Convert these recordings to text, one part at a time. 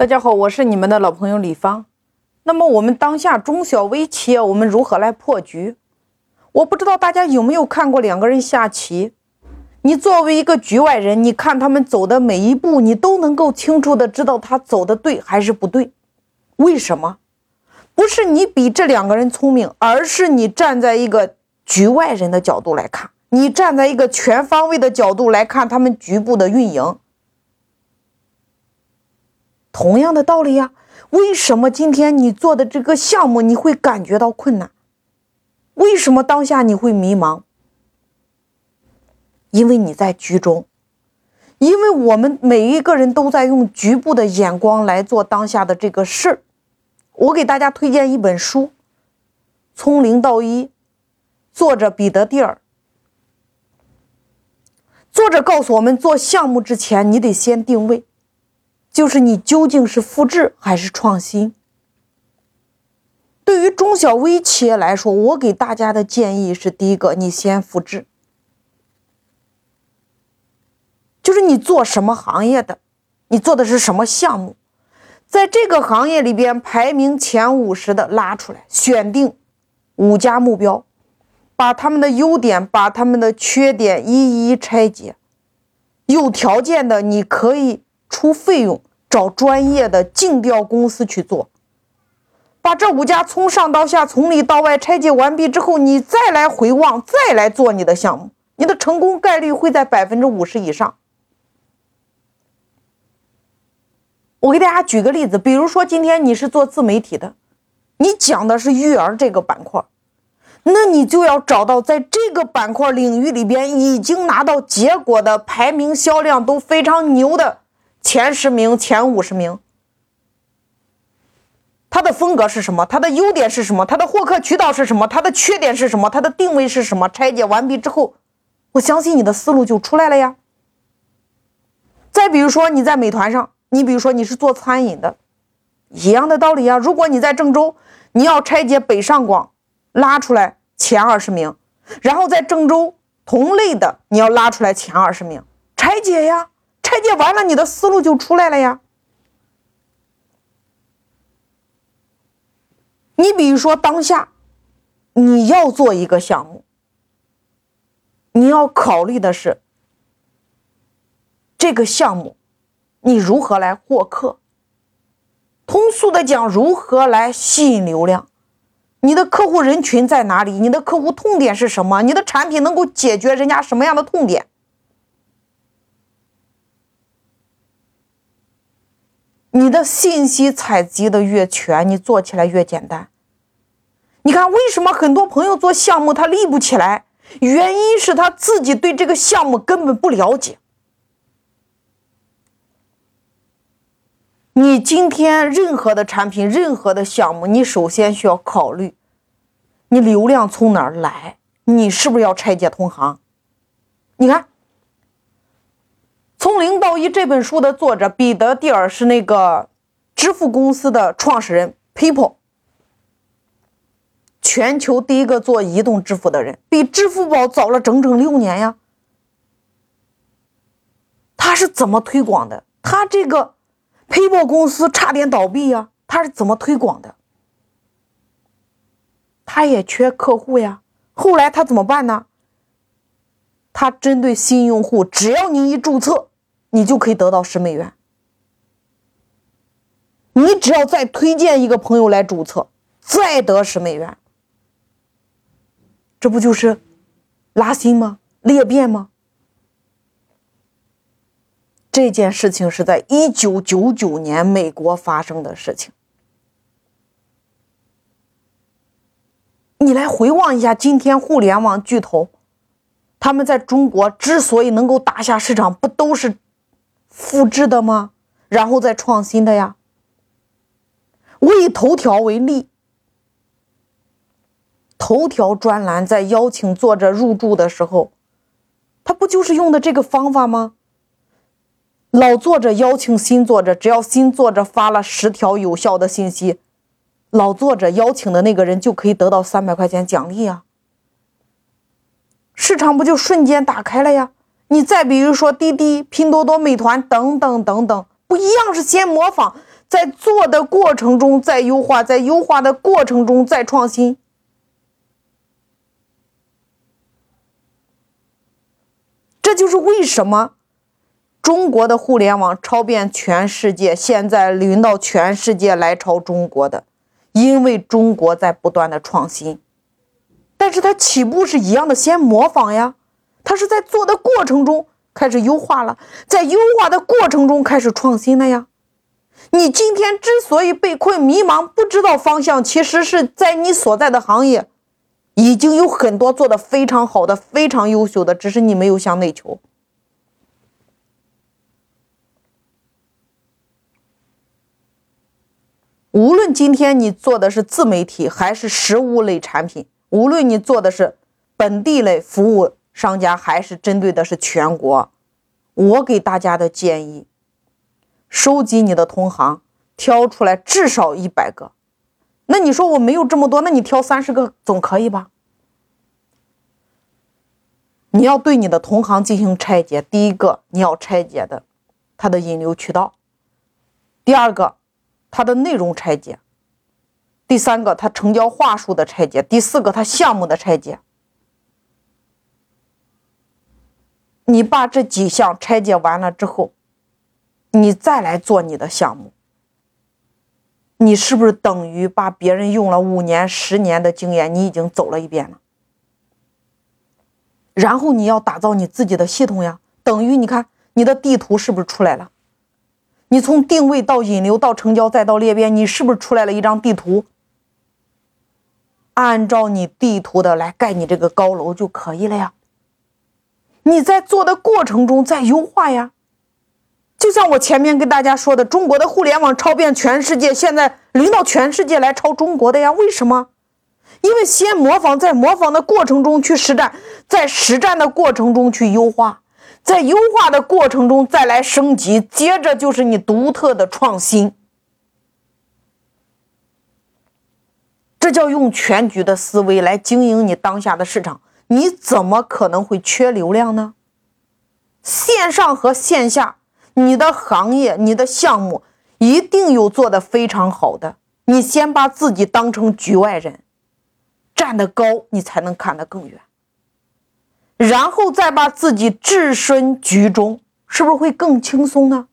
大家好，我是你们的老朋友李芳。那么我们当下中小微企业，我们如何来破局？我不知道大家有没有看过两个人下棋？你作为一个局外人，你看他们走的每一步，你都能够清楚的知道他走的对还是不对。为什么？不是你比这两个人聪明，而是你站在一个局外人的角度来看，你站在一个全方位的角度来看他们局部的运营。同样的道理呀，为什么今天你做的这个项目你会感觉到困难？为什么当下你会迷茫？因为你在局中，因为我们每一个人都在用局部的眼光来做当下的这个事儿。我给大家推荐一本书，《从零到一》，作者彼得蒂尔。作者告诉我们，做项目之前，你得先定位。就是你究竟是复制还是创新？对于中小微企业来说，我给大家的建议是：第一个，你先复制，就是你做什么行业的，你做的是什么项目，在这个行业里边排名前五十的拉出来，选定五家目标，把他们的优点、把他们的缺点一一拆解，有条件的你可以。出费用找专业的竞调公司去做，把这五家从上到下、从里到外拆解完毕之后，你再来回望，再来做你的项目，你的成功概率会在百分之五十以上。我给大家举个例子，比如说今天你是做自媒体的，你讲的是育儿这个板块，那你就要找到在这个板块领域里边已经拿到结果的、排名销量都非常牛的。前十名、前五十名，它的风格是什么？它的优点是什么？它的获客渠道是什么？它的缺点是什么？它的定位是什么？拆解完毕之后，我相信你的思路就出来了呀。再比如说你在美团上，你比如说你是做餐饮的，一样的道理呀。如果你在郑州，你要拆解北上广，拉出来前二十名，然后在郑州同类的你要拉出来前二十名，拆解呀。拆解完了，你的思路就出来了呀。你比如说，当下你要做一个项目，你要考虑的是这个项目你如何来获客。通俗的讲，如何来吸引流量？你的客户人群在哪里？你的客户痛点是什么？你的产品能够解决人家什么样的痛点？你的信息采集的越全，你做起来越简单。你看，为什么很多朋友做项目他立不起来？原因是他自己对这个项目根本不了解。你今天任何的产品、任何的项目，你首先需要考虑，你流量从哪儿来？你是不是要拆解同行？你看。从零到一这本书的作者彼得蒂尔是那个支付公司的创始人，PayPal，全球第一个做移动支付的人，比支付宝早了整整六年呀。他是怎么推广的？他这个 PayPal 公司差点倒闭呀，他是怎么推广的？他也缺客户呀，后来他怎么办呢？他针对新用户，只要你一注册。你就可以得到十美元。你只要再推荐一个朋友来注册，再得十美元。这不就是拉新吗？裂变吗？这件事情是在一九九九年美国发生的事情。你来回望一下，今天互联网巨头，他们在中国之所以能够打下市场，不都是？复制的吗？然后再创新的呀。我以头条为例，头条专栏在邀请作者入驻的时候，他不就是用的这个方法吗？老作者邀请新作者，只要新作者发了十条有效的信息，老作者邀请的那个人就可以得到三百块钱奖励啊。市场不就瞬间打开了呀？你再比如说滴滴、拼多多、美团等等等等，不一样是先模仿，在做的过程中再优化，在优化的过程中再创新。这就是为什么中国的互联网超遍全世界，现在轮到全世界来抄中国的，因为中国在不断的创新，但是它起步是一样的，先模仿呀，它是在做的过程中开始优化了，在优化的过程中开始创新了呀。你今天之所以被困、迷茫、不知道方向，其实是在你所在的行业。已经有很多做的非常好的、非常优秀的，只是你没有向内求。无论今天你做的是自媒体还是实物类产品，无论你做的是本地类服务商家还是针对的是全国，我给大家的建议：收集你的同行，挑出来至少一百个。那你说我没有这么多，那你挑三十个总可以吧？你要对你的同行进行拆解。第一个你要拆解的，他的引流渠道；第二个，他的内容拆解；第三个，他成交话术的拆解；第四个，他项目的拆解。你把这几项拆解完了之后，你再来做你的项目。你是不是等于把别人用了五年、十年的经验，你已经走了一遍了？然后你要打造你自己的系统呀，等于你看你的地图是不是出来了？你从定位到引流到成交再到裂变，你是不是出来了一张地图？按照你地图的来盖你这个高楼就可以了呀。你在做的过程中在优化呀。就像我前面跟大家说的，中国的互联网超遍全世界，现在轮到全世界来抄中国的呀？为什么？因为先模仿，在模仿的过程中去实战，在实战的过程中去优化，在优化的过程中再来升级，接着就是你独特的创新。这叫用全局的思维来经营你当下的市场，你怎么可能会缺流量呢？线上和线下。你的行业、你的项目一定有做的非常好的。你先把自己当成局外人，站得高，你才能看得更远。然后再把自己置身局中，是不是会更轻松呢？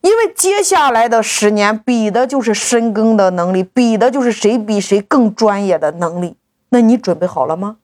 因为接下来的十年比的就是深耕的能力，比的就是谁比谁更专业的能力。那你准备好了吗？